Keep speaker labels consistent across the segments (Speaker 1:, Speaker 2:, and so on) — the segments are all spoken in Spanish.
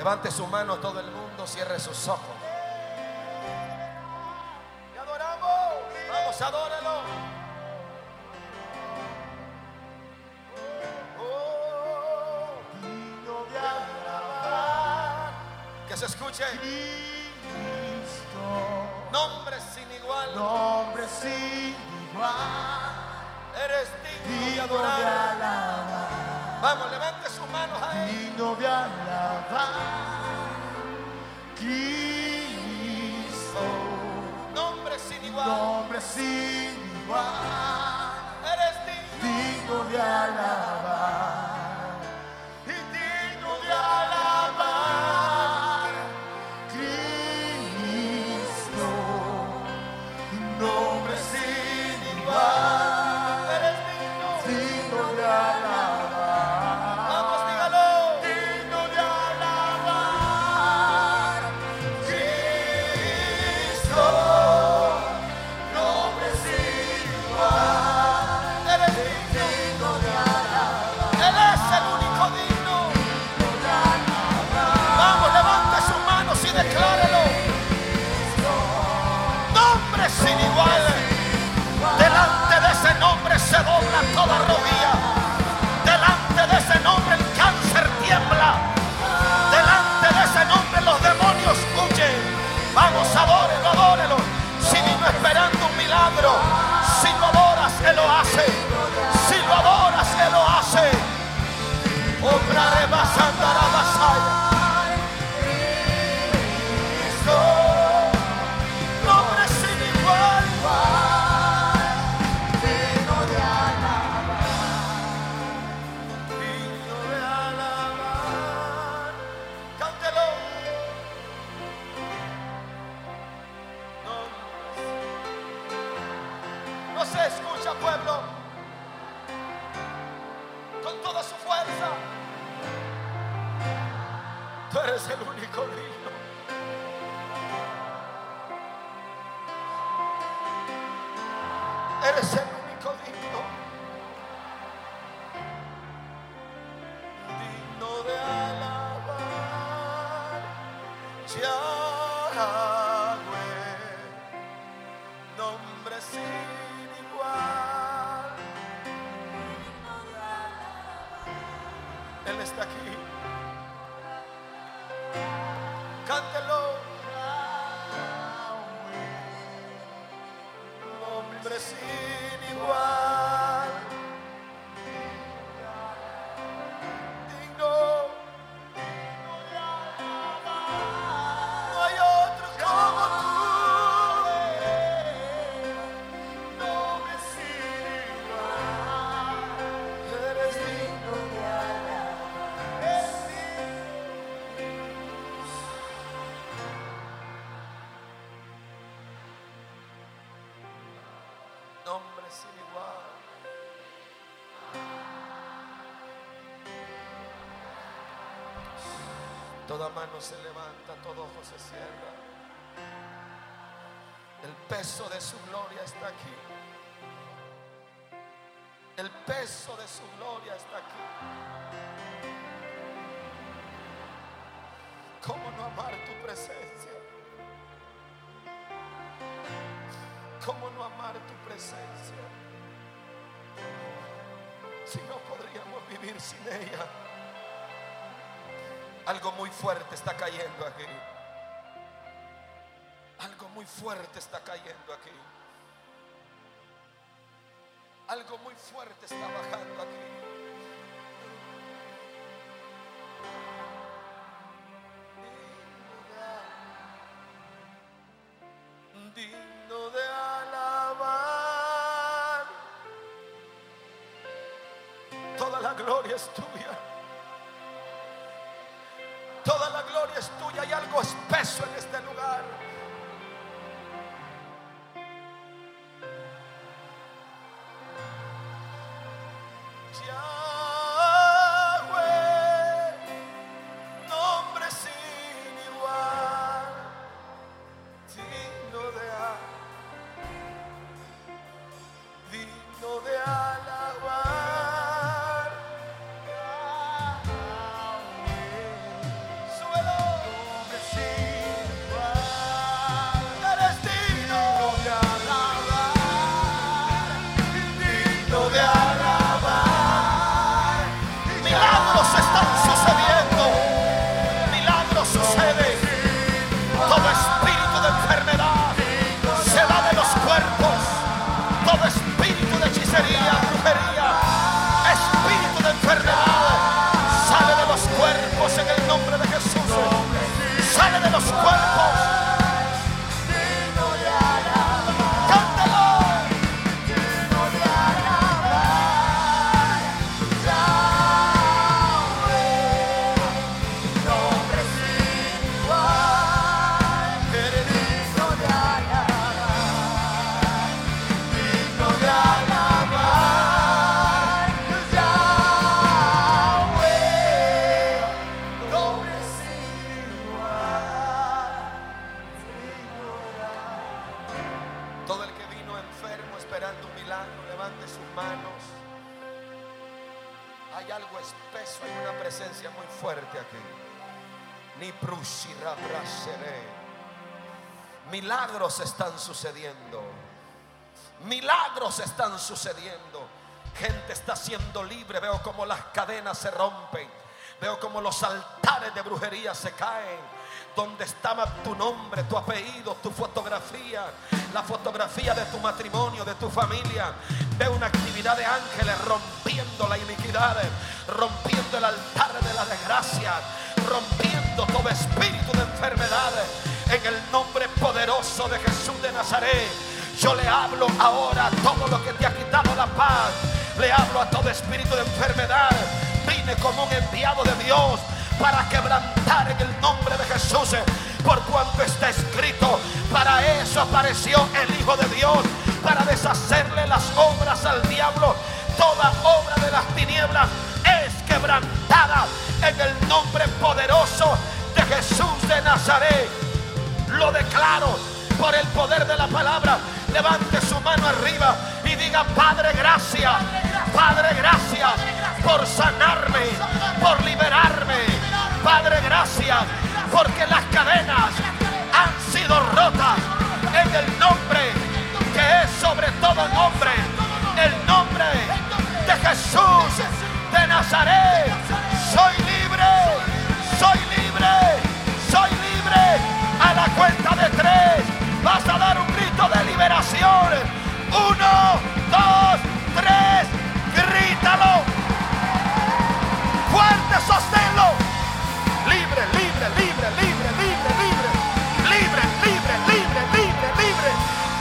Speaker 1: Levante su mano todo el mundo, cierre sus ojos. Y adoramos. Vamos, adórelo. Oh,
Speaker 2: digno de alabar.
Speaker 1: que se escuche.
Speaker 2: Cristo,
Speaker 1: Nombre sin igual.
Speaker 2: nombre sin igual,
Speaker 1: Eres digno de
Speaker 2: digno de
Speaker 1: adorar.
Speaker 2: alabar,
Speaker 1: Vamos, levante manos
Speaker 2: digno de alabar. Cristo,
Speaker 1: Nombre sin igual.
Speaker 2: nombre sin igual,
Speaker 1: Eres digno.
Speaker 2: digno de alabar
Speaker 1: Toda mano se levanta, todo ojo se cierra. El peso de su gloria está aquí. El peso de su gloria está aquí. ¿Cómo no amar tu presencia? ¿Cómo no amar tu presencia? Si no podríamos vivir sin ella. Algo muy fuerte está cayendo aquí. Algo muy fuerte está cayendo aquí. Algo muy fuerte está bajando aquí. Sucediendo. Milagros están sucediendo. Gente está siendo libre. Veo como las cadenas se rompen. Veo como los altares de brujería se caen. Donde estaba tu nombre, tu apellido, tu fotografía, la fotografía de tu matrimonio, de tu familia. Veo una actividad de ángeles rompiendo la iniquidad, rompiendo el altar de la desgracia, rompiendo todo espíritu de enfermedad. En el nombre poderoso de Jesús de Nazaret, yo le hablo ahora a todo lo que te ha quitado la paz. Le hablo a todo espíritu de enfermedad. Vine como un enviado de Dios para quebrantar en el nombre de Jesús. Por cuanto está escrito, para eso apareció el Hijo de Dios, para deshacerle las obras al diablo. Toda obra de las tinieblas es quebrantada en el nombre poderoso de Jesús de Nazaret. Lo declaro por el poder de la palabra. Levante su mano arriba y diga, Padre, gracias. Padre, gracias por sanarme, por liberarme. Padre, gracias porque las cadenas han sido rotas en el nombre que es sobre todo nombre, el nombre de Jesús de Nazaret. Soy liberación. Uno, dos, tres, grítalo. Fuerte, sosténlo. Libre, libre, libre, libre, libre, libre. Libre, libre, libre, libre, libre.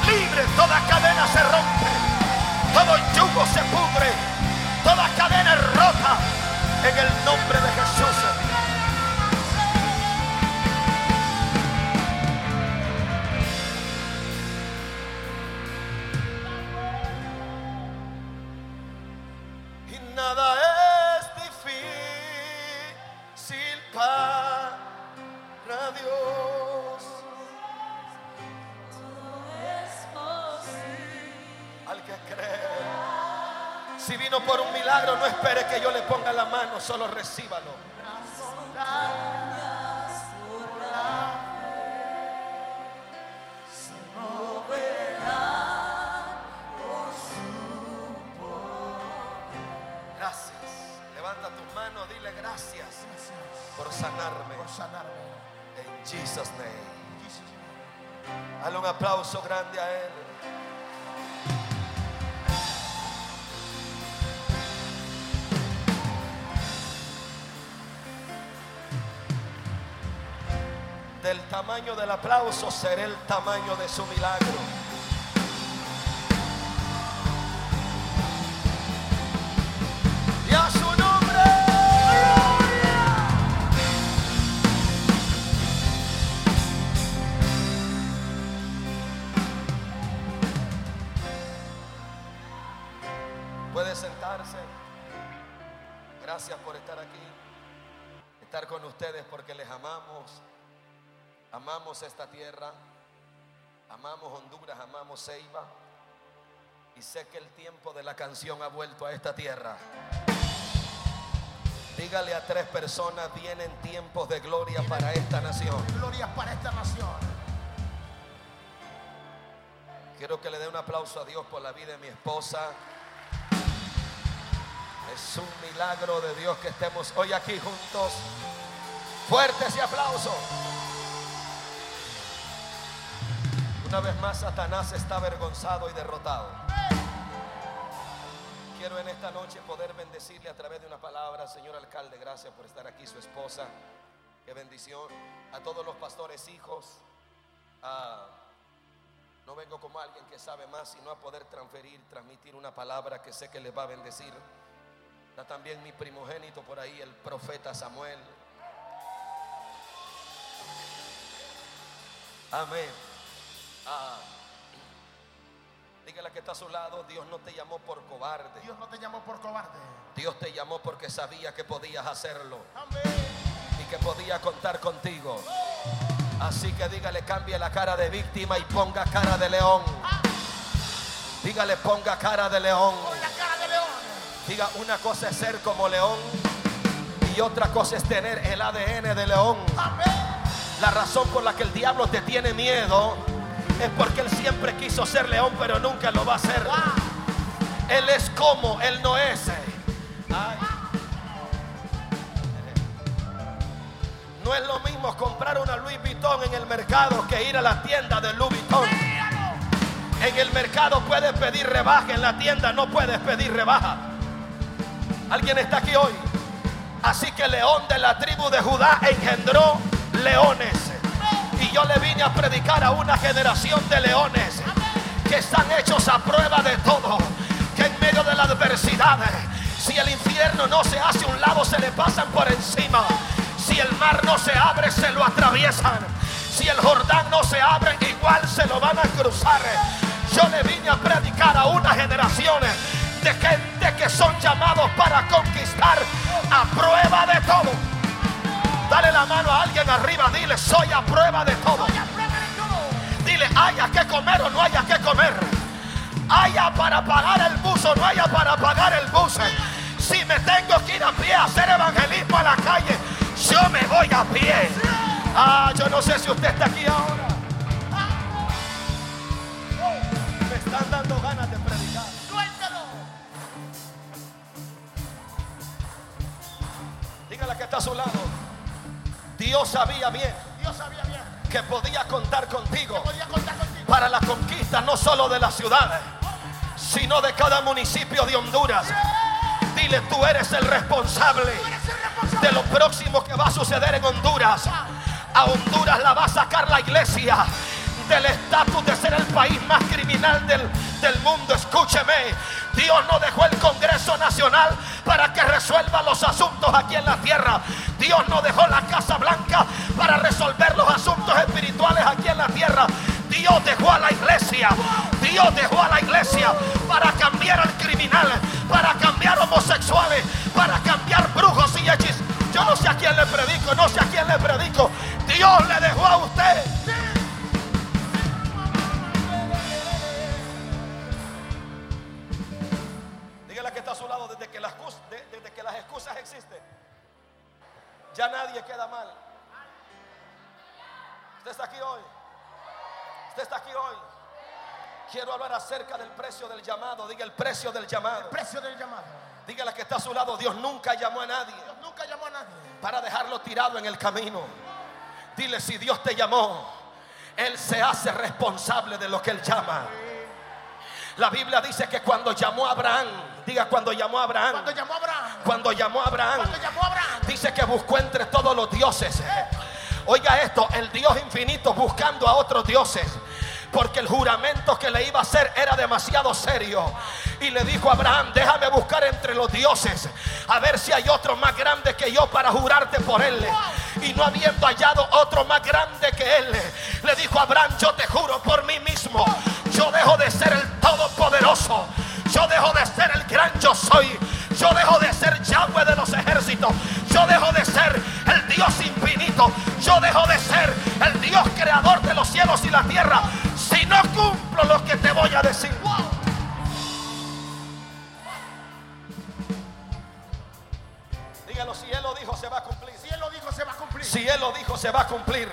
Speaker 1: Libre, toda cadena se rompe. Todo yugo se pudre. Toda cadena es rota. En el nombre de Jesús. Que yo le ponga la mano, solo recíbalo. Gracias. Levanta tu mano, dile gracias por sanarme.
Speaker 3: por sanarme.
Speaker 1: En Jesus name. Dale un aplauso grande a él. Del tamaño del aplauso será el tamaño de su milagro. Y a su nombre. Puede sentarse. Gracias por estar aquí. Estar con ustedes porque les amamos. Amamos esta tierra. Amamos Honduras, amamos Ceiba. Y sé que el tiempo de la canción ha vuelto a esta tierra. Dígale a tres personas, vienen tiempos de gloria para esta nación.
Speaker 3: Gloria para esta nación.
Speaker 1: Quiero que le dé un aplauso a Dios por la vida de mi esposa. Es un milagro de Dios que estemos hoy aquí juntos. Fuertes y aplausos. Una vez más, Satanás está avergonzado y derrotado. Quiero en esta noche poder bendecirle a través de una palabra, señor alcalde, gracias por estar aquí, su esposa. Qué bendición. A todos los pastores, hijos. no vengo como alguien que sabe más, sino a poder transferir, transmitir una palabra que sé que les va a bendecir. Está también mi primogénito por ahí, el profeta Samuel. Amén. Ah. Dígale que está a su lado, Dios no te llamó por cobarde.
Speaker 3: Dios no te llamó por cobarde.
Speaker 1: Dios te llamó porque sabía que podías hacerlo
Speaker 3: Amén.
Speaker 1: y que podía contar contigo. Así que dígale, cambie la cara de víctima y ponga cara de león. Dígale, ponga cara de león. Diga, una cosa es ser como león y otra cosa es tener el ADN de león. La razón por la que el diablo te tiene miedo es porque él siempre quiso ser león, pero nunca lo va a hacer. Él es como, él no es. No es lo mismo comprar una Louis Vuitton en el mercado que ir a la tienda de Louis Vuitton. En el mercado puedes pedir rebaja, en la tienda no puedes pedir rebaja. ¿Alguien está aquí hoy? Así que León de la tribu de Judá engendró leones. Y yo le vine a predicar a una generación de leones que están hechos a prueba de todo. Que en medio de la adversidad, si el infierno no se hace un lado, se le pasan por encima. Si el mar no se abre, se lo atraviesan. Si el Jordán no se abre, igual se lo van a cruzar. Yo le vine a predicar a una generación de gente que son llamados para conquistar a prueba de todo. Dale la mano a alguien arriba, dile, soy a prueba de todo. Dile, haya que comer o no haya que comer. Haya para pagar el bus o no haya para pagar el bus. Si me tengo que ir a pie a hacer evangelismo a la calle, yo me voy a pie. Ah, yo no sé si usted está aquí ahora. Me están dando ganas de predicar. Dígale que está a su lado. Dios sabía bien
Speaker 3: Dios sabía bien
Speaker 1: que podía contar contigo
Speaker 3: podía contar contigo.
Speaker 1: para la conquista no solo de la ciudad, sino de cada municipio de Honduras. Dile, tú eres el responsable de lo próximo que va a suceder en Honduras. A Honduras la va a sacar la iglesia del estatus de ser el país más criminal del, del mundo. Escúcheme, Dios no dejó el Congreso Nacional para que resuelva los asuntos aquí en la tierra. Dios no dejó la Casa Blanca para resolver los asuntos espirituales aquí en la tierra. Dios dejó a la iglesia. Dios dejó a la iglesia para cambiar al criminal, para cambiar homosexuales, para cambiar brujos y hechizos. Yo no sé a quién le predico, no sé a quién le predico. Dios le dejó a usted. Ya nadie queda mal. Usted está aquí hoy. Usted está aquí hoy. Quiero hablar acerca del precio del llamado. Diga el precio del llamado.
Speaker 3: Precio del llamado.
Speaker 1: Dígale que está a su lado. Dios nunca llamó a nadie
Speaker 3: Dios nunca llamó a nadie.
Speaker 1: para dejarlo tirado en el camino. Dile si Dios te llamó, Él se hace responsable de lo que Él llama. La Biblia dice que cuando llamó a Abraham, diga cuando llamó a Abraham,
Speaker 3: Cuando llamó a Abraham.
Speaker 1: cuando llamó a Abraham,
Speaker 3: Cuando llamó a Abraham.
Speaker 1: dice que buscó entre todos los dioses. Oiga esto, el Dios infinito buscando a otros dioses. Porque el juramento que le iba a hacer era demasiado serio. Y le dijo a Abraham, déjame buscar entre los dioses. A ver si hay otro más grande que yo para jurarte por él. Y no habiendo hallado otro más grande que él, le dijo a Abraham, yo te juro por mí mismo. Yo dejo de ser el todopoderoso. Yo dejo de yo soy. Yo dejo de ser Yahweh de los ejércitos. Yo dejo de ser el Dios infinito. Yo dejo de ser el Dios creador de los cielos y la tierra. Si no cumplo lo que te voy a decir. Dígalo, si Él lo dijo, se va a cumplir.
Speaker 3: Si Él lo dijo, se va a cumplir.
Speaker 1: Si Él lo dijo, se va a cumplir.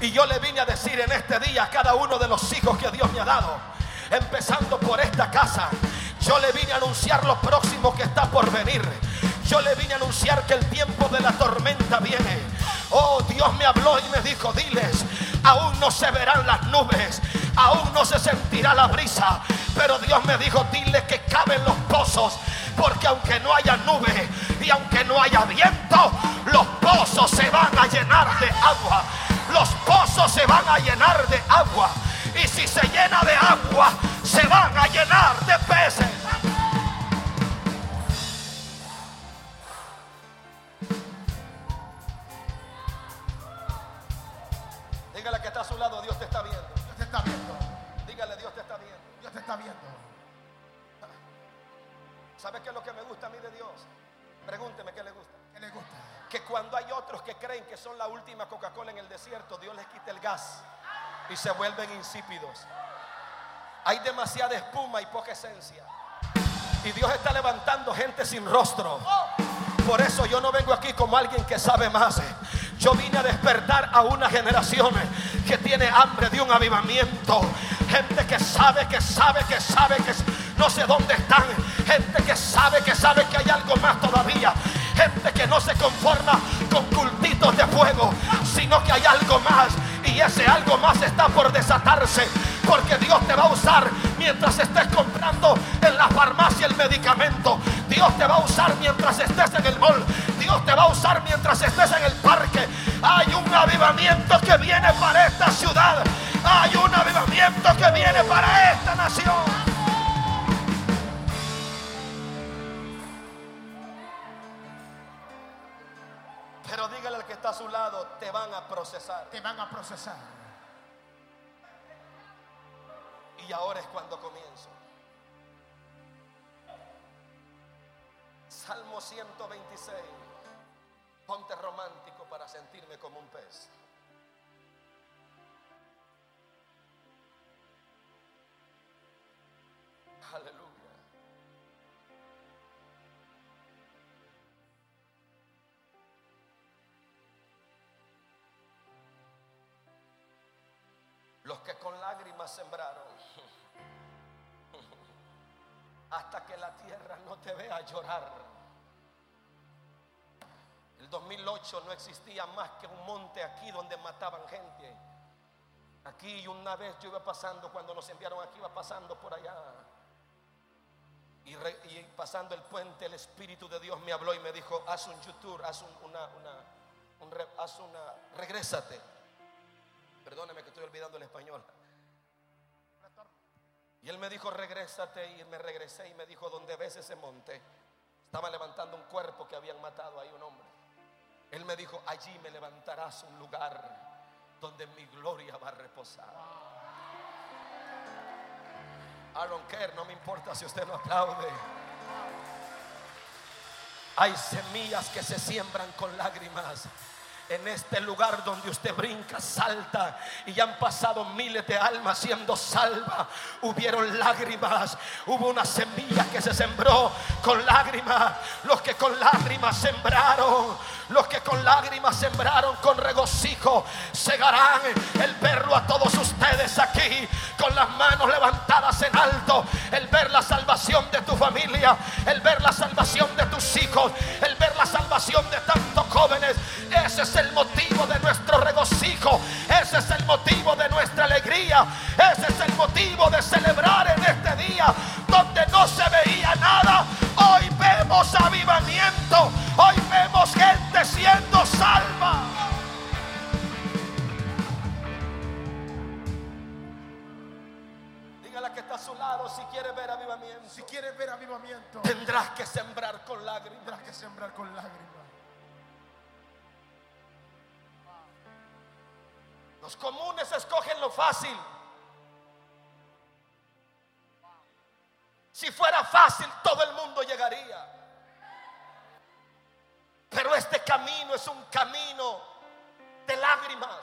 Speaker 1: Y yo le vine a decir en este día a cada uno de los hijos que Dios me ha dado, empezando por esta casa, yo le vine a anunciar lo próximo que está por venir. Yo le vine a anunciar que el tiempo de la tormenta viene. Oh, Dios me habló y me dijo, diles, aún no se verán las nubes, aún no se sentirá la brisa, pero Dios me dijo, dile que caben los pozos, porque aunque no haya nube y aunque no haya viento, los pozos se van a llenar de agua. Los pozos se van a llenar de agua. Y si se llena de agua, se van a llenar de peces. Y se vuelven insípidos. Hay demasiada espuma y poca esencia. Y Dios está levantando gente sin rostro. Por eso yo no vengo aquí como alguien que sabe más. Yo vine a despertar a una generación que tiene hambre de un avivamiento. Gente que sabe, que sabe, que sabe, que no sé dónde están. Gente que sabe, que sabe que hay algo más todavía. Gente que no se conforma con de fuego, sino que hay algo más. Y ese algo más está por desatarse. Porque Dios te va a usar mientras estés comprando en la farmacia el medicamento. Dios te va a usar mientras estés en el mall. Dios te va a usar mientras estés en el parque. Hay un avivamiento que viene para esta ciudad. Hay un avivamiento que viene para esta nación. Te van a procesar. Y ahora es cuando comienzo. Salmo 126. Ponte romántico para sentirme como un pez. Aleluya. Lágrimas sembraron, hasta que la tierra no te vea llorar. El 2008 no existía más que un monte aquí donde mataban gente. Aquí una vez yo iba pasando, cuando nos enviaron aquí, iba pasando por allá. Y, pasando el puente, el Espíritu de Dios me habló y me dijo, haz un YouTube, haz un- una, haz una, regrésate. Perdóname que estoy olvidando el español. Y él me dijo, regrésate. Y me regresé y me dijo, donde ves ese monte, estaba levantando un cuerpo que habían matado ahí un hombre. Él me dijo, allí me levantarás un lugar donde mi gloria va a reposar. I don't care, no me importa si usted no aplaude. Hay semillas que se siembran con lágrimas. En este lugar donde usted brinca, salta y han pasado miles de almas siendo salvas. Hubieron lágrimas, hubo una semilla que se sembró con lágrimas. Los que con lágrimas sembraron, los que con lágrimas sembraron con regocijo, segarán el verlo a todos ustedes aquí con las manos levantadas en alto. El ver la salvación de tu familia, el ver la salvación de tus hijos, el ver la salvación de tantos jóvenes. Ese es el motivo de nuestro regocijo. Ese es el motivo de nuestra alegría. Ese es el motivo de celebrar en este día donde no se veía nada. Hoy vemos avivamiento. Hoy vemos gente siendo salva. Dígale que está a su lado si quiere ver avivamiento.
Speaker 3: Si quieres ver avivamiento,
Speaker 1: Tendrás que sembrar con lágrimas.
Speaker 3: tendrás que sembrar con lágrimas.
Speaker 1: Los comunes escogen lo fácil. Si fuera fácil, todo el mundo llegaría. Pero este camino es un camino de lágrimas.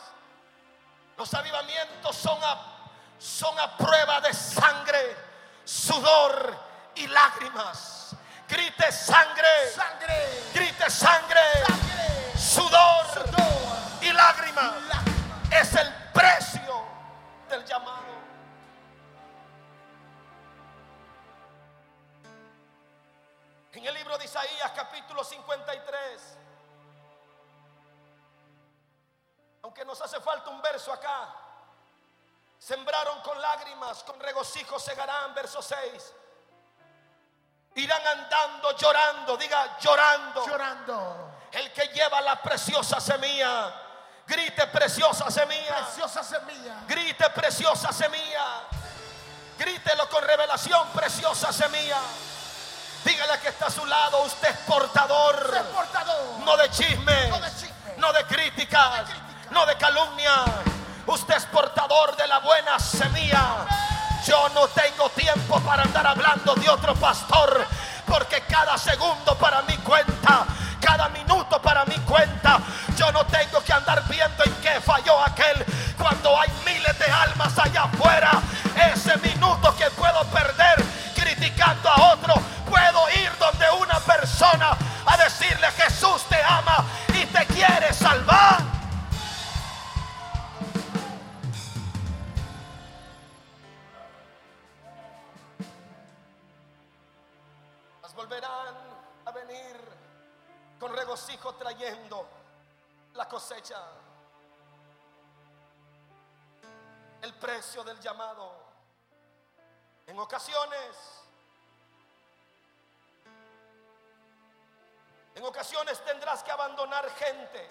Speaker 1: Los avivamientos son a, son a prueba de sangre, sudor y lágrimas. Grite sangre,
Speaker 3: Sangre,
Speaker 1: grite sangre,
Speaker 3: sangre,
Speaker 1: regocijo segarán, verso 6. Irán andando llorando, diga llorando.
Speaker 3: Llorando.
Speaker 1: El que lleva la preciosa semilla, grite preciosa semilla.
Speaker 3: Preciosa semilla.
Speaker 1: Grite preciosa semilla. Grítelo con revelación, preciosa semilla. Dígale que está a su lado, usted es portador.
Speaker 3: Ser portador.
Speaker 1: No de chismes,
Speaker 3: No de chismes.
Speaker 1: no de críticas,
Speaker 3: De
Speaker 1: no de calumnia. Usted es portador de la buena semilla. Yo no tengo tiempo para andar hablando de otro pastor, porque cada segundo para mí cuenta, cada minuto para mí cuenta. Yo no tengo que andar viendo en qué falló aquel cuando hay miles de almas allá afuera. Ese minuto que puedo perder criticando a otro, puedo ir donde una persona a decirle Jesús te ama y te quiere salvar. Venir con regocijo trayendo la cosecha. El precio del llamado. En ocasiones, en ocasiones tendrás que abandonar gente.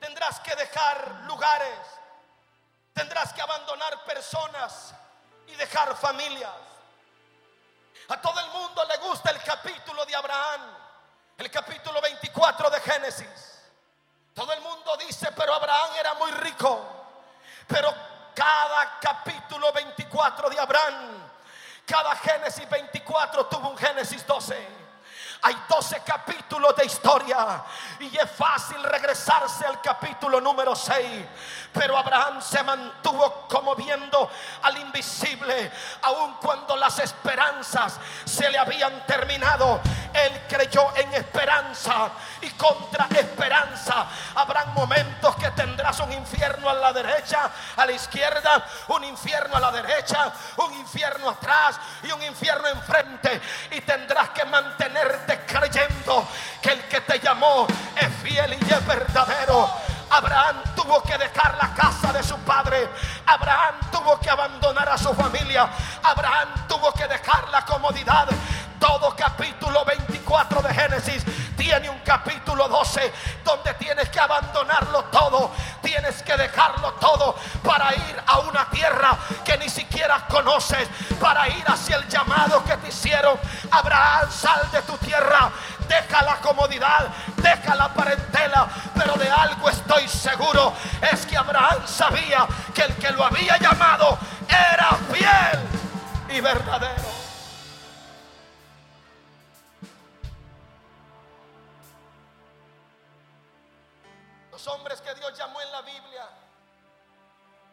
Speaker 1: Tendrás que dejar lugares. Tendrás que abandonar personas y dejar familias. A todo el mundo le gusta el capítulo de Abraham, el capítulo 24 de Génesis. Todo el mundo dice, pero Abraham era muy rico. Pero cada capítulo 24 de Abraham, cada Génesis 24 tuvo un Génesis 12. Hay 12 capítulos de historia y es fácil regresarse al capítulo número 6. Pero Abraham se mantuvo como viendo al invisible, aun cuando las esperanzas se le habían terminado. Él creyó en esperanza y contra esperanza. Habrán momentos que tendrás un infierno a la derecha, a la izquierda, un infierno a la derecha, un infierno atrás y un infierno enfrente. Y tendrás que mantenerte creyendo que el que te llamó es fiel y es verdadero. Abraham tuvo que dejar la casa de su padre. Abraham tuvo que abandonar a su familia. Abraham tuvo que dejar la comodidad. Todo capítulo 24 de Génesis tiene un capítulo 12 donde tienes que abandonarlo todo. Tienes que dejarlo todo para ir a una tierra que ni siquiera conoces. Para ir hacia el llamado que te hicieron. Abraham, sal de tu tierra. Deja la comodidad. Deja la parentela. Pero de algo estoy seguro. Es que Abraham sabía que el que lo había llamado era fiel y verdadero. Hombres que Dios llamó en la Biblia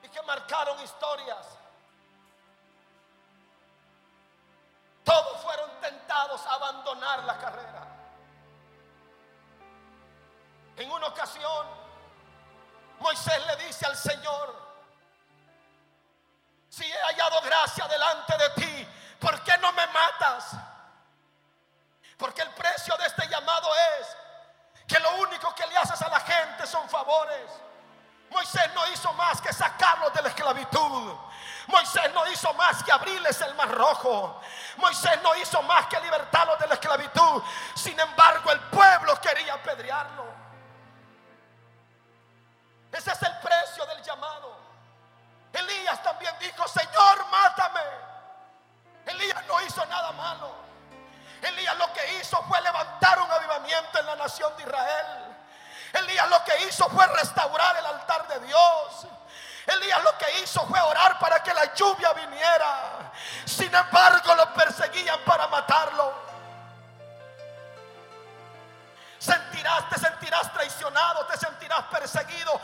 Speaker 1: y que marcaron historias. Todos fueron tentados a abandonar la carrera. En una ocasión, Moisés le dice al Señor, si he hallado gracia delante de ti, ¿por qué no me matas? Favores. Moisés no hizo más que sacarlos de la esclavitud. Moisés no hizo más que abrirles el mar rojo. Moisés no hizo más que libertarlos de la esclavitud. Sin embargo, el pueblo quería apedrearlo. Ese es el lluvia viniera. Sin embargo, lo perseguían para matarlo. Sentirás, te sentirás traicionado, te sentirás perseguido.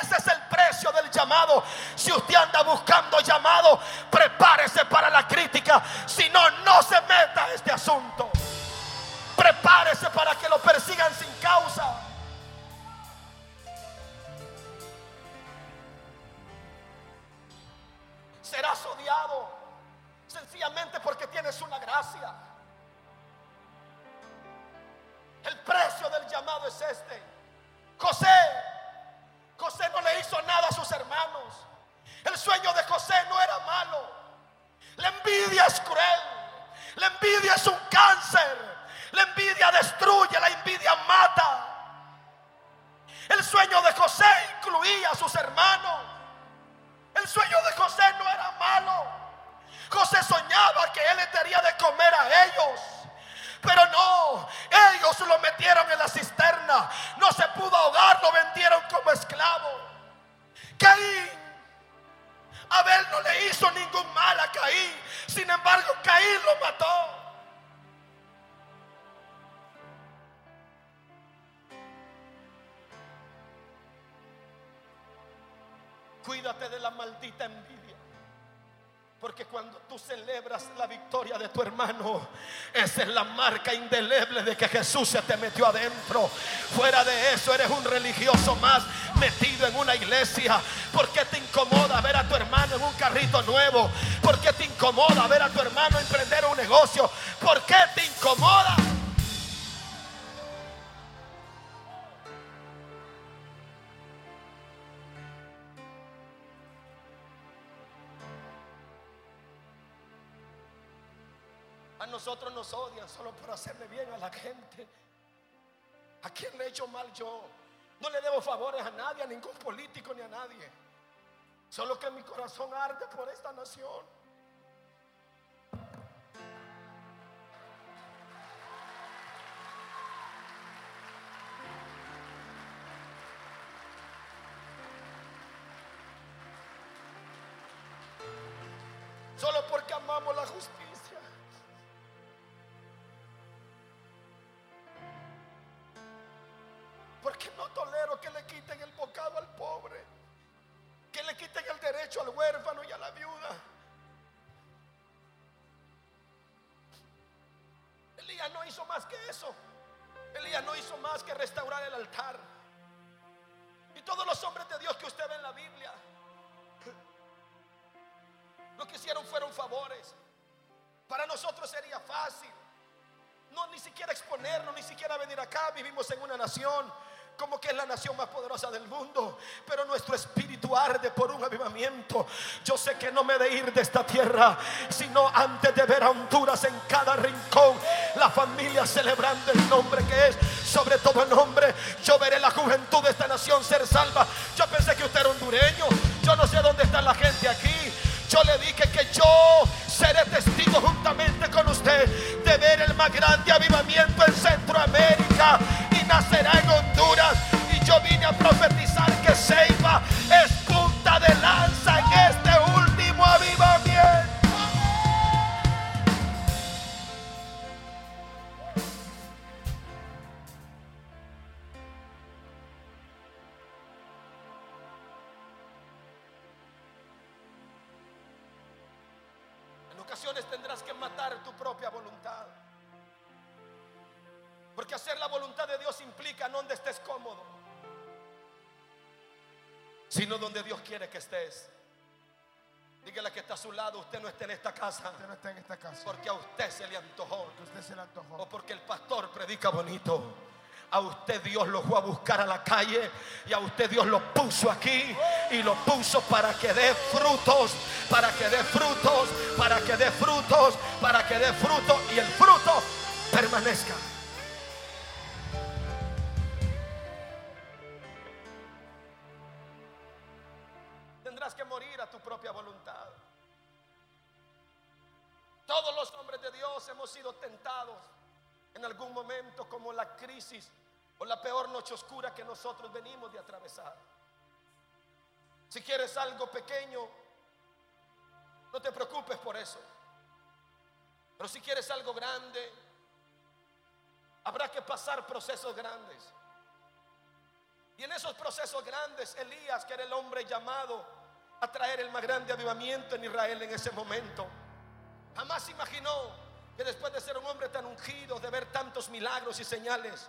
Speaker 1: Ese es el precio del llamado. Si usted anda buscando llamado, prepárese para la crítica. Si no, no se meta a este asunto. Envidia es un cáncer. La envidia destruye, la envidia mata. El sueño de José incluía a sus hermanos. El sueño de José no era malo. José soñaba que él le daría de comer a ellos. Pero no, ellos lo metieron en la cisterna. No se pudo ahogar, lo vendieron como esclavo. Caín, Abel no le hizo ningún mal a Caín. Sin embargo, Caín lo mató. Cuídate de la maldita envidia. Porque cuando tú celebras la victoria de tu hermano, esa es la marca indeleble de que Jesús se te metió adentro. Fuera de eso, eres un religioso más metido en una iglesia. ¿Por qué te incomoda ver a tu hermano? en un carrito nuevo? ¿Por qué te incomoda ver a tu hermano emprender un negocio? ¿Por qué te incomoda? Nosotros nos odian solo por hacerle bien a la gente. ¿A quién le he hecho mal yo? No le debo favores a nadie, a ningún político ni a nadie. Solo que mi corazón arde por esta nación. Solo porque amamos la justicia. Al huérfano y a la viuda. Elías no hizo más que eso. Elías no hizo más que restaurar el altar. Y todos los hombres de Dios que usted ve en la Biblia, lo que hicieron fueron favores. Para nosotros sería fácil. No ni siquiera exponernos, ni siquiera venir acá. Vivimos en una nación como que es la nación más poderosa del mundo, pero nuestro espíritu arde por un avivamiento. Yo sé que no me de ir de esta tierra, sino antes de ver a Honduras en cada rincón, la familia celebrando el nombre que es sobre todo nombre. Yo veré la juventud de esta nación ser salva. Yo pensé que usted era hondureño. Yo no sé dónde está la gente aquí. Yo le dije que yo seré testigo juntamente con usted de ver el más grande avivamiento en Centroamérica nacerá en Honduras. Y yo vine a profetizar que Ceiba es donde que estés. Dígale que está a su lado, usted no está en esta casa,
Speaker 3: Usted no está en esta casa.
Speaker 1: porque a usted se le antojó,
Speaker 3: Porque usted se le antojó.
Speaker 1: o porque el pastor predica bonito. A usted Dios lo fue a buscar a la calle y a usted Dios lo puso aquí y lo puso para que dé frutos, para que dé frutos, para que dé frutos, para que dé fruto y el fruto permanezca. Sido tentados en algún momento como la crisis o la peor noche oscura que nosotros venimos de atravesar. Si quieres algo pequeño, no te preocupes por eso. Pero si quieres algo grande, habrá que pasar procesos grandes. Y en esos procesos grandes, Elías, que era el hombre llamado a traer el más grande avivamiento en Israel en ese momento, jamás imaginó que después de ser un hombre tan ungido, de ver tantos milagros y señales,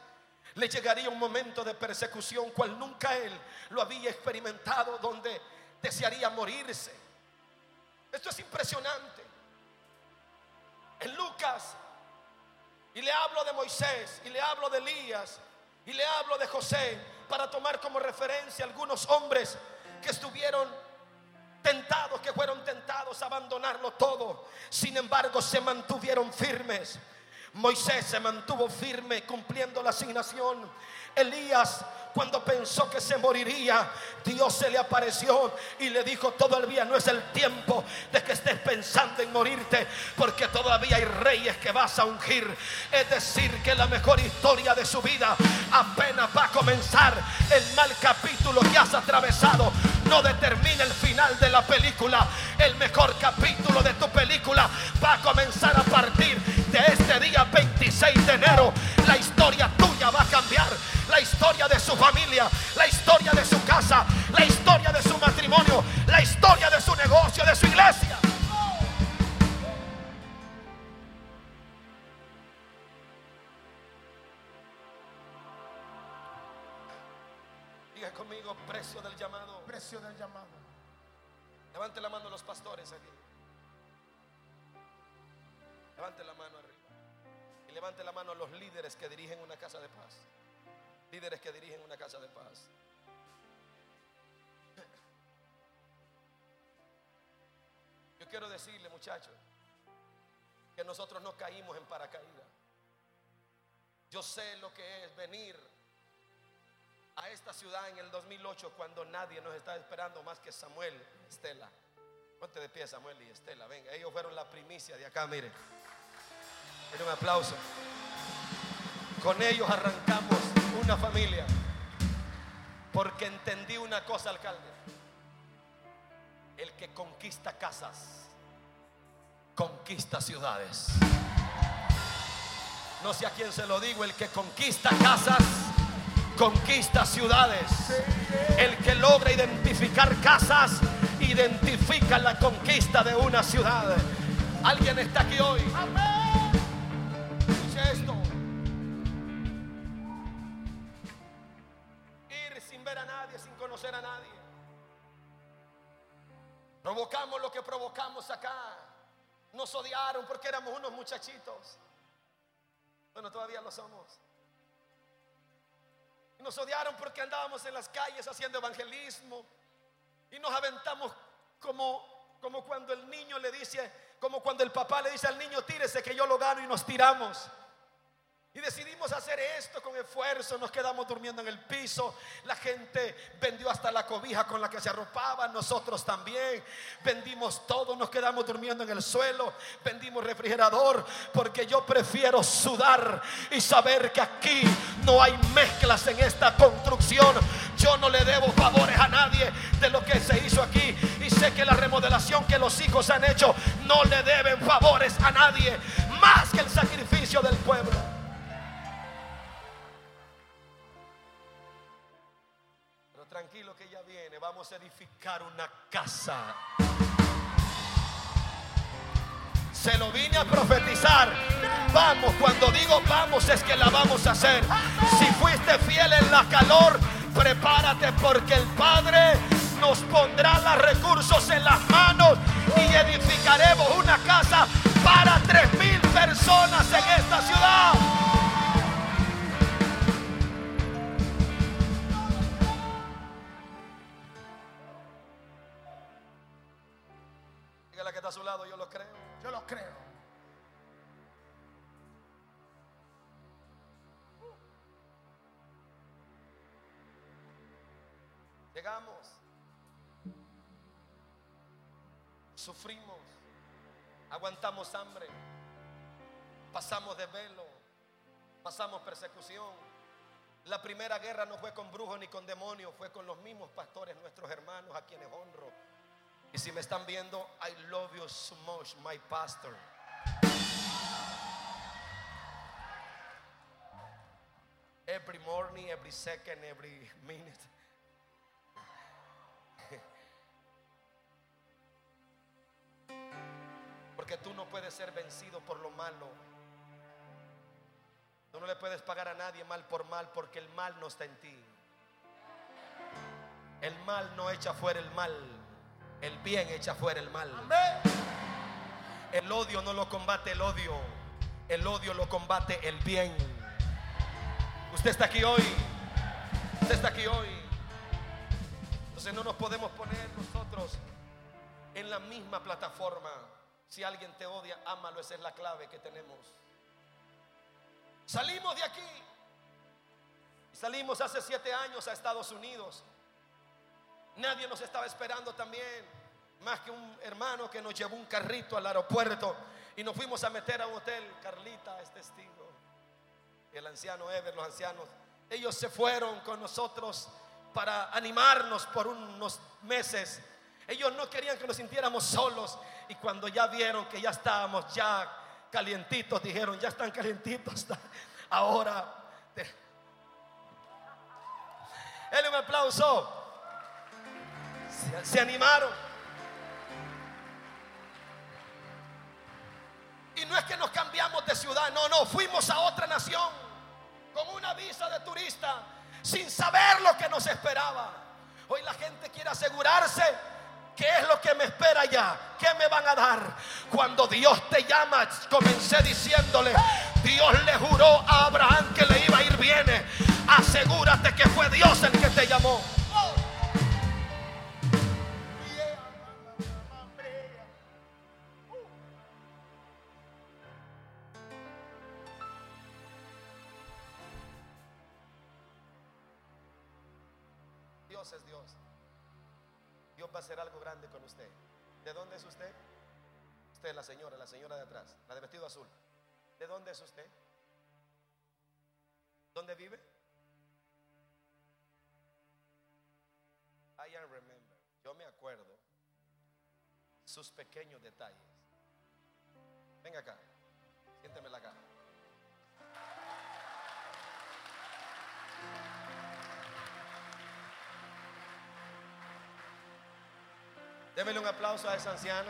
Speaker 1: le llegaría un momento de persecución cual nunca él lo había experimentado, donde desearía morirse. Esto es impresionante. En Lucas, y le hablo de Moisés, y le hablo de Elías, y le hablo de José, para tomar como referencia algunos hombres que estuvieron tentados, que fueron tentados a abandonarlo todo. Sin embargo, se mantuvieron firmes. Moisés se mantuvo firme cumpliendo la asignación. Elías cuando pensó que se moriría, Dios se le apareció y le dijo, todavía no es el tiempo de que estés pensando en morirte, porque todavía hay reyes que vas a ungir. Es decir, que la mejor historia de su vida apenas va a comenzar. El mal capítulo que has atravesado no determina el final de la película. El mejor capítulo de tu película va a comenzar a 26 de enero. La historia tuya va a cambiar. La historia de su familia, la historia de su casa, la historia de su matrimonio, la historia de su negocio, de su iglesia. Diga conmigo, precio del llamado.
Speaker 3: Precio del llamado.
Speaker 1: Levante la mano los pastores aquí. Levante la mano levante la mano a los líderes que dirigen una casa de paz. Líderes que dirigen una casa de paz. Yo quiero decirle, muchachos, que nosotros no caímos en paracaídas. Yo sé lo que es venir a esta ciudad en el 2008 cuando nadie nos estaba esperando más que Samuel y Estela. Ponte de pie Samuel y Estela, venga, ellos fueron la primicia de acá, mire. Mire un aplauso. Con ellos arrancamos una familia. Porque entendí una cosa, alcalde. El que conquista casas, conquista ciudades. No sé a quién se lo digo, el que conquista casas, conquista ciudades. El que logra identificar casas, identifica la conquista de una ciudad. Alguien está aquí hoy. Escuche Provocamos lo que provocamos acá. Nos odiaron porque éramos unos muchachitos. Bueno, todavía lo somos. Nos odiaron porque andábamos en las calles haciendo evangelismo. Y nos aventamos como, como cuando el niño le dice, como cuando el papá le dice al niño, tírese que yo lo gano y nos tiramos. Y decidimos hacer esto con esfuerzo, nos quedamos durmiendo en el piso, la gente vendió hasta la cobija con la que se arropaban, nosotros también vendimos todo, nos quedamos durmiendo en el suelo, vendimos refrigerador, porque yo prefiero sudar y saber que aquí no hay mezclas en esta construcción. Yo no le debo favores a nadie de lo que se hizo aquí y sé que la remodelación que los hijos han hecho no le deben favores a nadie más que el sacrificio del pueblo. Vamos a edificar una casa. Se lo vine a profetizar. Vamos, cuando digo vamos es que la vamos a hacer. Si fuiste fiel en la calor, prepárate porque el Padre nos pondrá los recursos en las manos y edificaremos una casa para tres mil personas en esta ciudad. Está a su lado, yo lo creo.
Speaker 3: Yo lo creo.
Speaker 1: Llegamos, sufrimos, aguantamos hambre, pasamos de velo, pasamos persecución. La primera guerra no fue con brujos ni con demonios, fue con los mismos pastores, nuestros hermanos, a quienes honro. Y si me están viendo, I love you so much, my pastor. Every morning, every second, every minute. Porque tú no puedes ser vencido por lo malo. Tú no le puedes pagar a nadie mal por mal porque el mal no está en ti. El mal no echa fuera el mal. El bien echa fuera el mal.
Speaker 3: Amén.
Speaker 1: El odio no lo combate el odio. El odio lo combate el bien. Usted está aquí hoy. Usted está aquí hoy. Entonces no nos podemos poner nosotros en la misma plataforma. Si alguien te odia, ámalo. Esa es la clave que tenemos. Salimos de aquí. Salimos hace siete años a Estados Unidos. Nadie nos estaba esperando también. Más que un hermano que nos llevó un carrito al aeropuerto y nos fuimos a meter a un hotel. Carlita es testigo. El anciano Ever, los ancianos, ellos se fueron con nosotros para animarnos por unos meses. Ellos no querían que nos sintiéramos solos. Y cuando ya vieron que ya estábamos ya calientitos, dijeron, ya están calientitos. Ahora, él un aplauso. Se, animaron. Y no es que nos cambiamos de ciudad, no, no, fuimos a otra nación con una visa de turista sin saber lo que nos esperaba. Hoy la gente quiere asegurarse ¿Qué es lo que me espera ya? ¿Qué me van a dar? Cuando Dios te llama, comencé diciéndole, Dios le juró a Abraham que le iba a ir bien. Asegúrate que fue Dios el que te llamó. Hacer algo grande con usted. ¿De dónde es usted? Usted la señora, la señora de atrás, la de vestido azul. ¿De dónde es usted? ¿Dónde vive? I remember. Yo me acuerdo sus pequeños detalles. Venga acá. Siénteme la Démele un aplauso a esa anciana.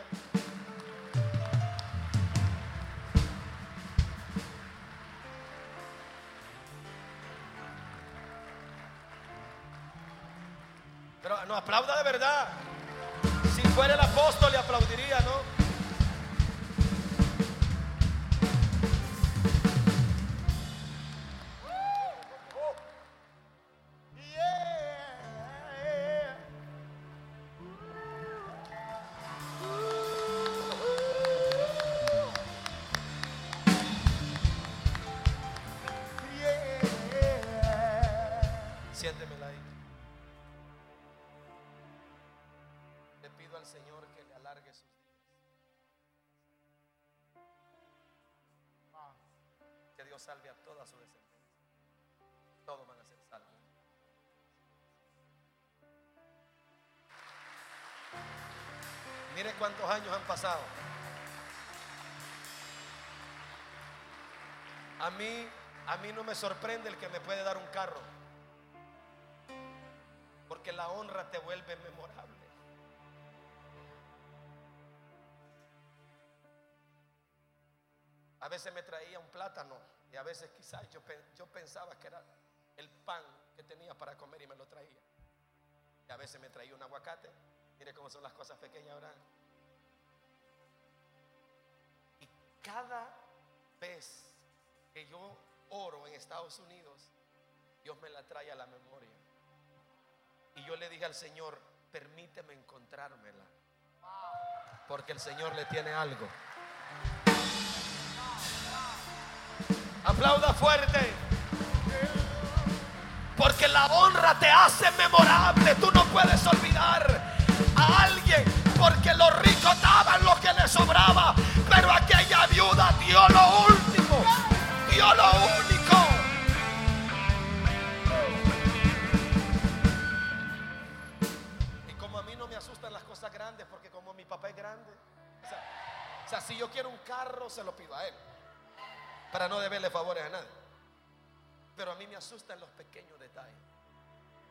Speaker 1: Pero no aplauda de verdad. Si fuera el apóstol le aplaudiría, ¿no? Salve a toda su descendencia. Todos van a ser salvos. Mire cuántos años han pasado. A mí, a mí no me sorprende el que me puede dar un carro. Porque la honra te vuelve memorable. A veces me traía un plátano y a veces quizás yo, yo pensaba que era el pan que tenía para comer y me lo traía. Y a veces me traía un aguacate. Mire cómo son las cosas pequeñas ahora. Y cada vez que yo oro en Estados Unidos, Dios me la trae a la memoria. Y yo le dije al Señor, permíteme encontrármela. Porque el Señor le tiene algo. Aplauda fuerte. Porque la honra te hace memorable. Tú no puedes olvidar a alguien. Porque los ricos daban lo que les sobraba. Pero aquella viuda dio lo último. Dio lo único. Y como a mí no me asustan las cosas grandes. Porque como mi papá es grande. O sea, o sea, si yo quiero un carro, se lo pido a él. Para no deberle favores a nadie. Pero a mí me asustan los pequeños detalles.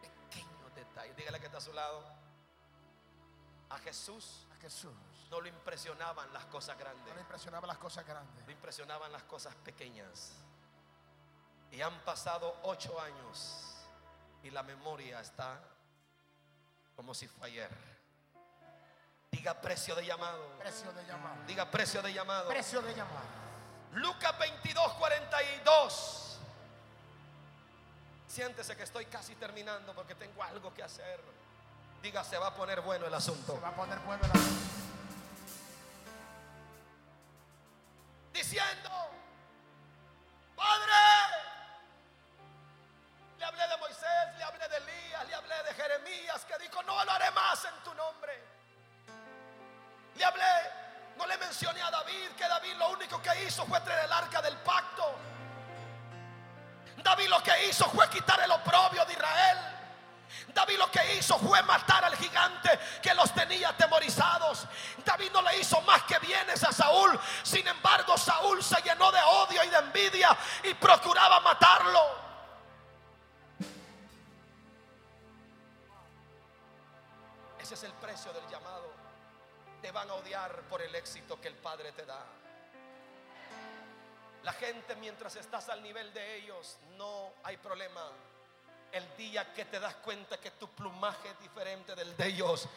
Speaker 1: Pequeños detalles. Dígale que está a su lado. A Jesús
Speaker 3: A Jesús.
Speaker 1: no lo impresionaban las cosas
Speaker 3: No
Speaker 1: grandes.
Speaker 3: le impresionaban las cosas grandes.
Speaker 1: Lo impresionaban las cosas pequeñas. Y han pasado ocho años. Y la memoria está como si fue ayer. Diga precio de llamado.
Speaker 3: Precio de llamar.
Speaker 1: Diga precio de llamado.
Speaker 3: Precio de llamar.
Speaker 1: Lucas 22, 42. Siéntese que estoy casi terminando porque tengo algo que hacer. Diga, se va a poner bueno el
Speaker 3: Se
Speaker 1: asunto.
Speaker 3: va a poner bueno la
Speaker 1: Diciendo, hizo fue quitar el oprobio de Israel. David lo que hizo fue matar al gigante que los tenía atemorizados. David no le hizo más que bienes a Saúl. Sin embargo, Saúl se llenó de odio y de envidia y procuraba matarlo. Ese es el precio del llamado. Te van a odiar por el éxito que el Padre te da. Mientras estás al nivel de ellos no hay problema. El día que te das cuenta que tu plumaje es diferente del de ellos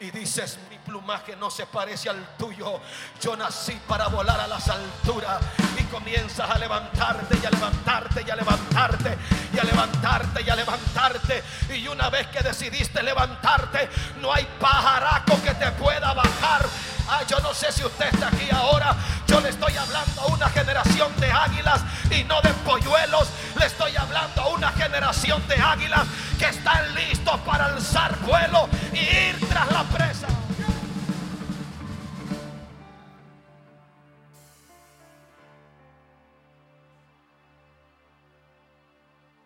Speaker 1: y dices, mi plumaje no se parece al tuyo, yo nací para volar a las alturas y comienzas a levantarte y a levantarte y a levantarte y a levantarte y a levantarte y una vez que decidiste levantarte, no hay pajaraco que te pueda bajar. Ah, yo no sé si usted está aquí ahora. Yo le estoy hablando a una generación de águilas y no de polluelos. Le estoy hablando a una generación de águilas que están listos para alzar vuelo y ir tras la presa.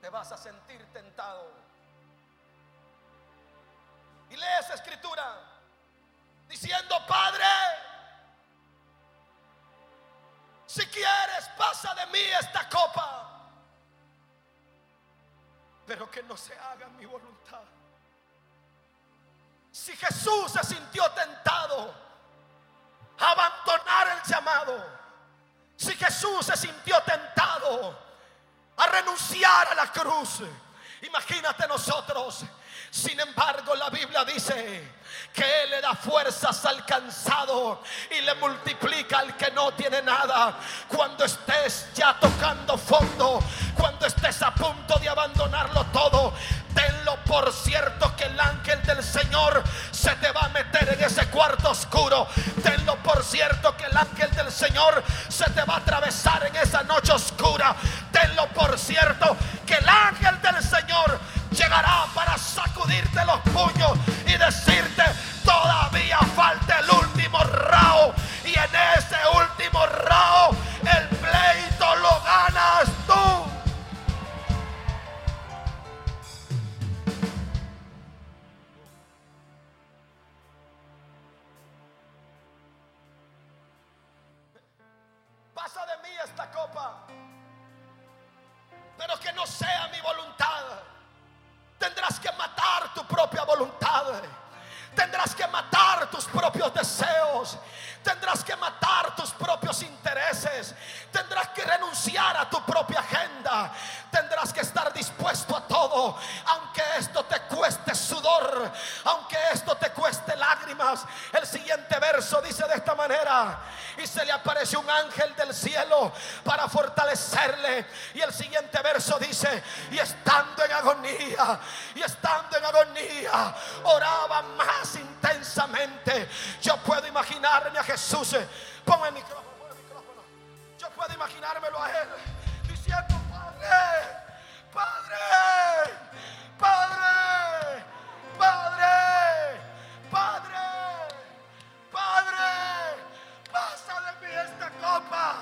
Speaker 1: Te vas a sentir tentado. Y lees escritura diciendo, Padre, si quieres, pasa de mí esta copa, pero que no se haga mi voluntad. Si Jesús se sintió tentado a abandonar el llamado, si Jesús se sintió tentado a renunciar a la cruz, imagínate nosotros. Sin embargo, la Biblia dice que Él le da fuerzas al cansado y le multiplica al que no tiene nada. Cuando estés ya tocando fondo, cuando estés a punto de abandonarlo todo, tenlo por cierto que el ángel del Señor se te va a meter en ese cuarto oscuro. Tenlo por cierto que el ángel del Señor se te va a atravesar en esa noche oscura. Tenlo por cierto que el ángel del Señor llegará para sacudirte los puños y decirte, todavía falta el último rao. Y en ese último rao, el pleito lo ganas tú. Pasa de mí esta copa, pero que no sea mi voluntad. Tendrás que matar tu propia voluntad. Tendrás que matar tus propios deseos. Tendrás que matar tus propios intereses. Tendrás que renunciar a tu propia agenda. Tendrás que estar dispuesto a todo. Aunque esto te cueste sudor. Aunque esto te El siguiente verso dice de esta manera. Y se le apareció un ángel del cielo para fortalecerle. Y el siguiente verso dice. Y estando en agonía. Y estando en agonía. Oraba más intensamente. Yo puedo imaginarme a Jesús. Ponme el micrófono, pon el micrófono. Yo puedo imaginármelo a él diciendo, Padre, Padre, Padre, Padre, Padre, Padre, pasa de mí esta copa,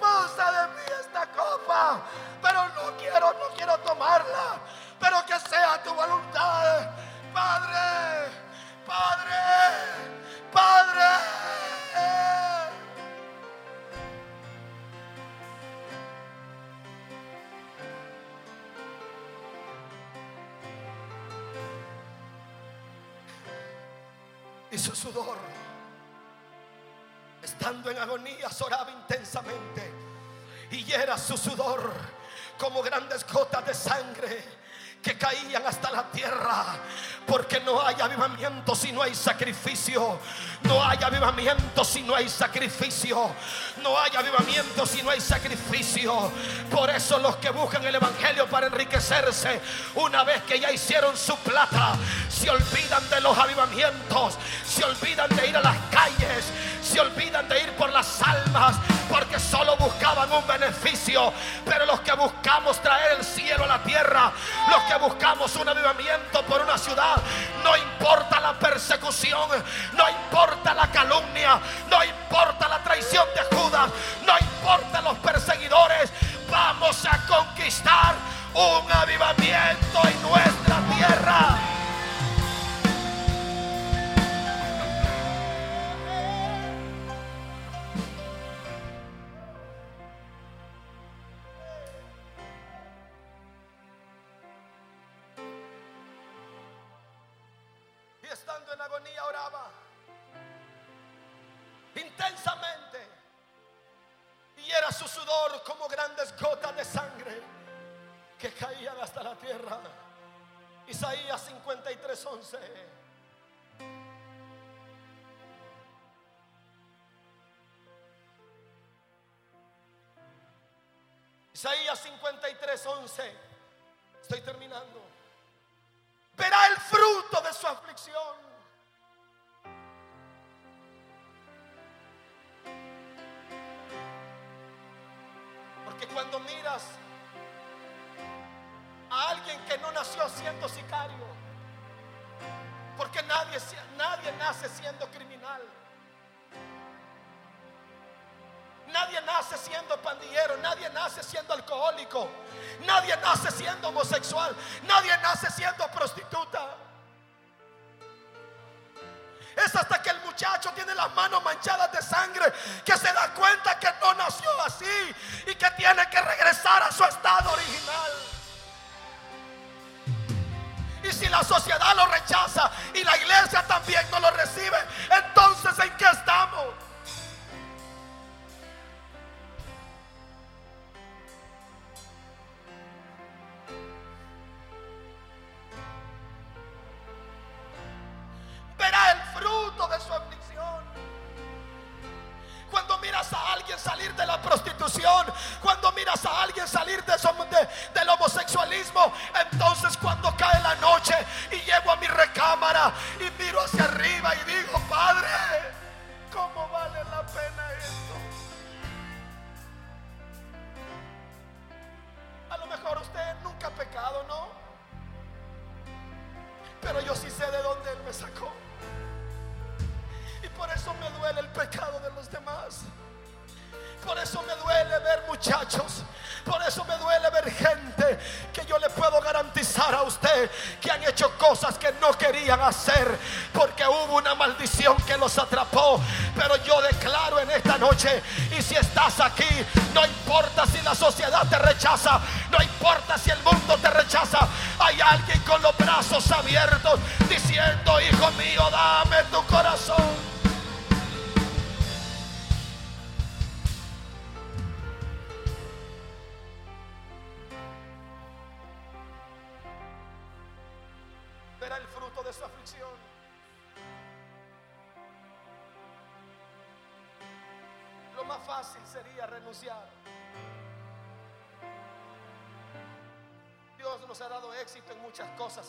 Speaker 1: pasa de mí esta copa, pero no quiero, no quiero tomarla, pero que sea tu voluntad, Padre, Padre, Padre. Su sudor, estando en agonía, oraba intensamente. Y era su sudor como grandes gotas de sangre que caían hasta la tierra. Porque no hay avivamiento si no hay sacrificio. No hay avivamiento si no hay sacrificio. No hay avivamiento si no hay sacrificio. Por eso los que buscan el Evangelio para enriquecerse, una vez que ya hicieron su plata, se olvidan de los avivamientos. Se olvidan de ir a las calles. Se olvidan de ir por las almas. Porque solo buscaban un beneficio. Pero los que buscamos traer Los que buscamos un avivamiento por una ciudad. No importa la persecución, no importa la calumnia, no importa la traición de Judas, no importa los perseguidores. Vamos a conquistar un avivamiento lo rechaza y la iglesia también no lo recibe,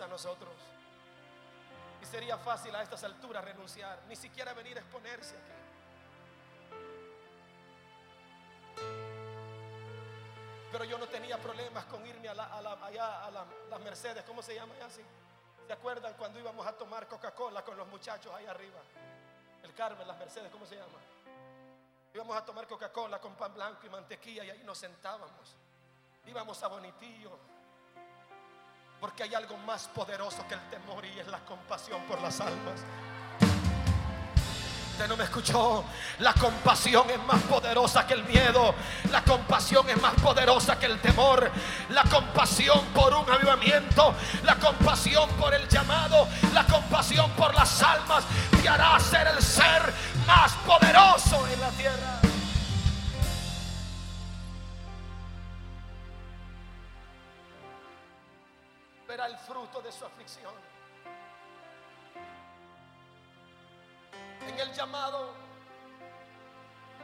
Speaker 1: a nosotros. Y sería fácil a estas alturas renunciar, ni siquiera venir a exponerse aquí. Pero yo no tenía problemas con irme a allá a la- las Mercedes, ¿cómo se llama allá así? ¿Se acuerdan cuando íbamos a tomar Coca-Cola con los muchachos ahí arriba? El Carmen, las Mercedes, ¿cómo se llama? Íbamos a tomar Coca-Cola con pan blanco y mantequilla y ahí nos sentábamos. Íbamos a Bonitillo. Porque hay algo más poderoso que el temor y es la compasión por las almas. Usted no me escuchó. La compasión es más poderosa que el miedo. La compasión es más poderosa que el temor. La compasión por un avivamiento. La compasión por el llamado. La compasión por las almas te hará ser el ser más poderoso en la tierra. Su aflicción. En el llamado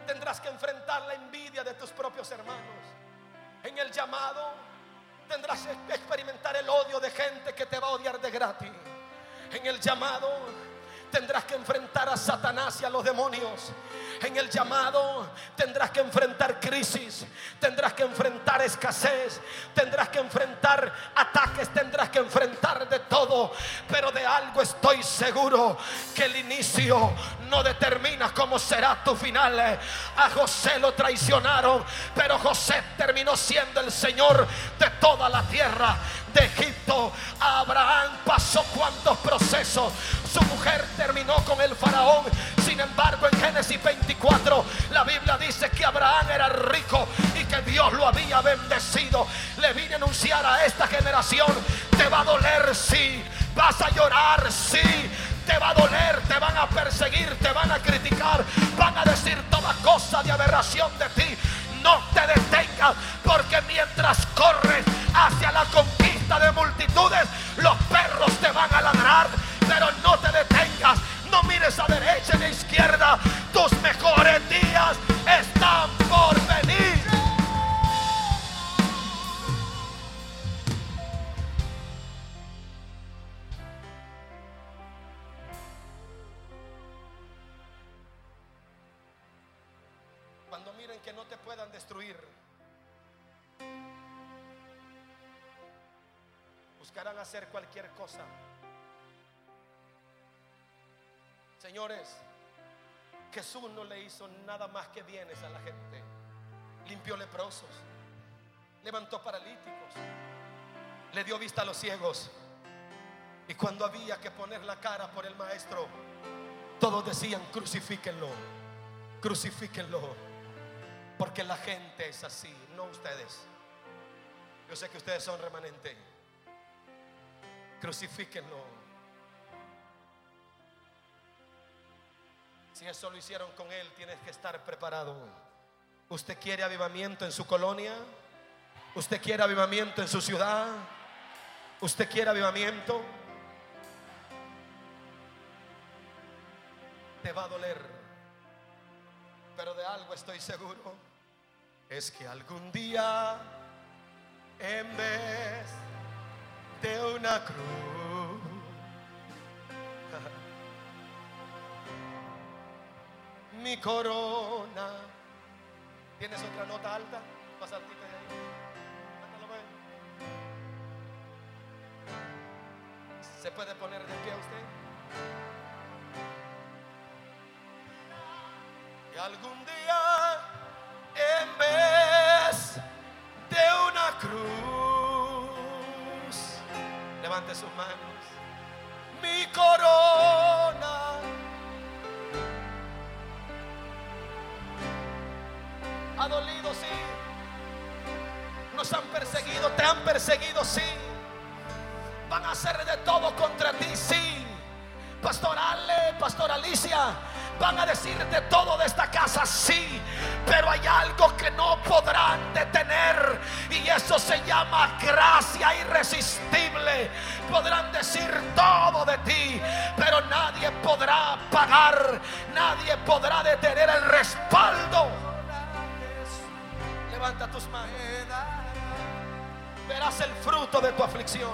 Speaker 1: tendrás que enfrentar la envidia de tus propios hermanos. En el llamado tendrás que experimentar el odio de gente que te va a odiar de gratis. En el llamado tendrás que enfrentar a Satanás y a los demonios. En el llamado tendrás que enfrentar crisis, tendrás que enfrentar escasez, tendrás que enfrentar ataques, tendrás que enfrentar de todo. Pero de algo estoy seguro, que el inicio no determina cómo será tu final. A José lo traicionaron, pero José terminó siendo el Señor de toda la tierra de Egipto. Abraham pasó cuantos procesos. Su mujer terminó con el faraón. Sin embargo, en Génesis 24, la Biblia dice que Abraham era rico y que Dios lo había bendecido. Le vine a anunciar a esta generación: te va a doler, sí. Vas a llorar, sí. Te va a doler, te van a perseguir, te van a criticar, van a decir toda cosa de aberración de ti. No te detengas, porque mientras corres hacia la conquista de multitudes, los perros te van a ladrar, pero no te detengas, no mires a derecha ni a izquierda, tus mejores Señores, Jesús no le hizo nada más que bienes a la gente. Limpió leprosos, levantó paralíticos, le dio vista a los ciegos. Y cuando había que poner la cara por el maestro, todos decían, crucifíquenlo, crucifíquenlo. Porque la gente es así, no ustedes. Yo sé que ustedes son remanente. Crucifíquenlo. Si eso lo hicieron con él, tienes que estar preparado. ¿Usted quiere avivamiento en su colonia? ¿Usted quiere avivamiento en su ciudad? ¿Usted quiere avivamiento? Te va a doler. Pero de algo estoy seguro. Es que algún día, en vez de una cruz, mi corona. ¿Tienes otra nota alta? Más altita de ahí. ¿Se puede poner de pie usted? Y algún día, levante sus manos. Mi corona. Ha dolido, sí. Nos han perseguido, te han perseguido, sí. Van a hacer de todo contra ti, sí. Pastor Ale, Pastor Alicia, van a decirte todo de esta casa, sí. Pero hay algo que no podrán detener y eso se llama gracia irresistible. Podrán decir todo de ti, pero nadie podrá pagar, nadie podrá detener el respaldo. Levanta tus manos. Verás el fruto de tu aflicción.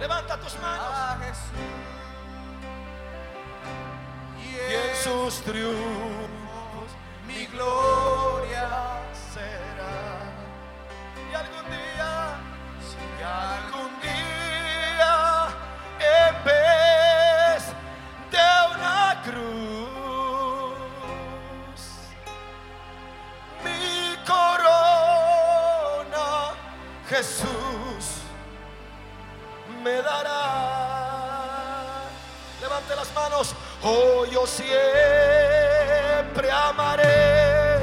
Speaker 1: Levanta tus manos.
Speaker 2: Y
Speaker 1: en sus triunfos
Speaker 2: mi gloria
Speaker 1: Jesús me dará. Levante las manos. Oh, yo siempre amaré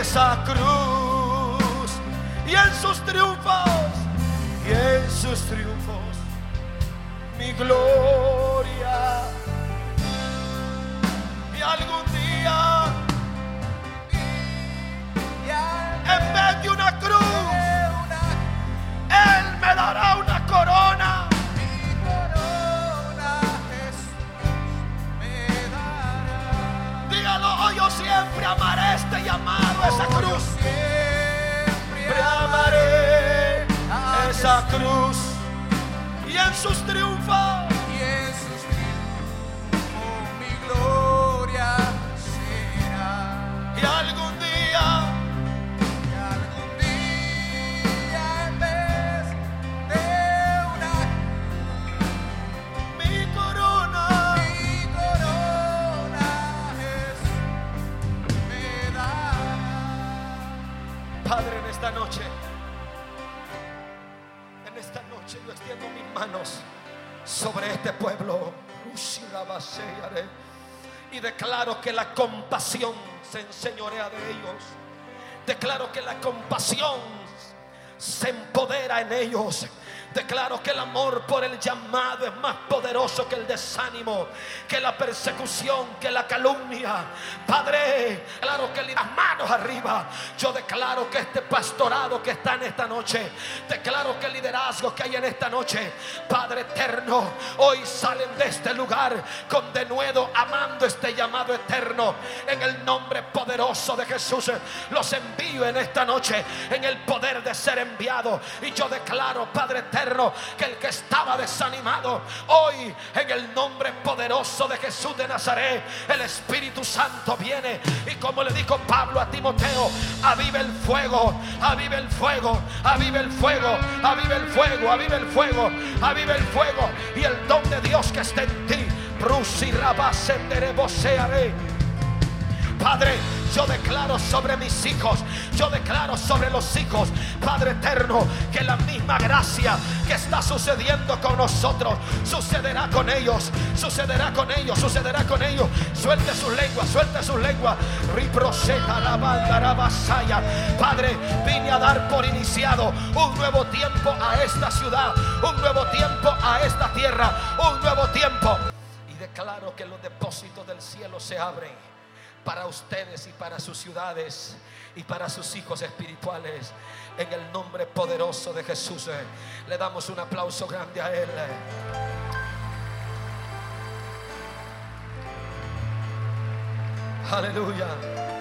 Speaker 1: esa cruz y en sus triunfos y en sus triunfos mi gloria. Y algún día en vez de una cruz, Él me dará una corona.
Speaker 2: mi corona Jesús me dará.
Speaker 1: Dígalo, oh, yo siempre amaré este llamado, esa cruz.
Speaker 2: siempre
Speaker 1: amaré esa cruz y en sus triunfos. Sobre este pueblo. Y declaro que la compasión se enseñorea de ellos. Declaro que la compasión se empodera en ellos. Declaro que el amor por el llamado es más poderoso que el desánimo, que la persecución, que la calumnia. Padre, claro que las manos arriba. Yo declaro que este pastorado que está en esta noche, declaro que el liderazgo que hay en esta noche, Padre eterno, hoy salen de este lugar con denuedo, amando este llamado eterno. En el nombre poderoso de Jesús, los envío en esta noche en el poder de ser enviado. Y yo declaro, Padre eterno, Que el que estaba desanimado, hoy en el nombre poderoso de Jesús de Nazaret, el Espíritu Santo viene y como le dijo Pablo a Timoteo, avive el fuego, avive el fuego, avive el fuego, avive el fuego, avive el fuego, avive el fuego y el don de Dios que está en ti. Brusi rabasendereboseare. Padre, yo declaro sobre mis hijos, yo declaro sobre los hijos, Padre eterno, que la misma gracia que está sucediendo con nosotros, sucederá con ellos, sucederá con ellos, sucederá con ellos. Suelte sus lenguas, suelte sus lenguas. Riproseta la banda. Padre, vine a dar por iniciado un nuevo tiempo a esta ciudad, un nuevo tiempo a esta tierra, un nuevo tiempo. Y declaro que los depósitos del cielo se abren para ustedes y para sus ciudades y para sus hijos espirituales. En el nombre poderoso de Jesús, eh, le damos un aplauso grande a Él. Aleluya.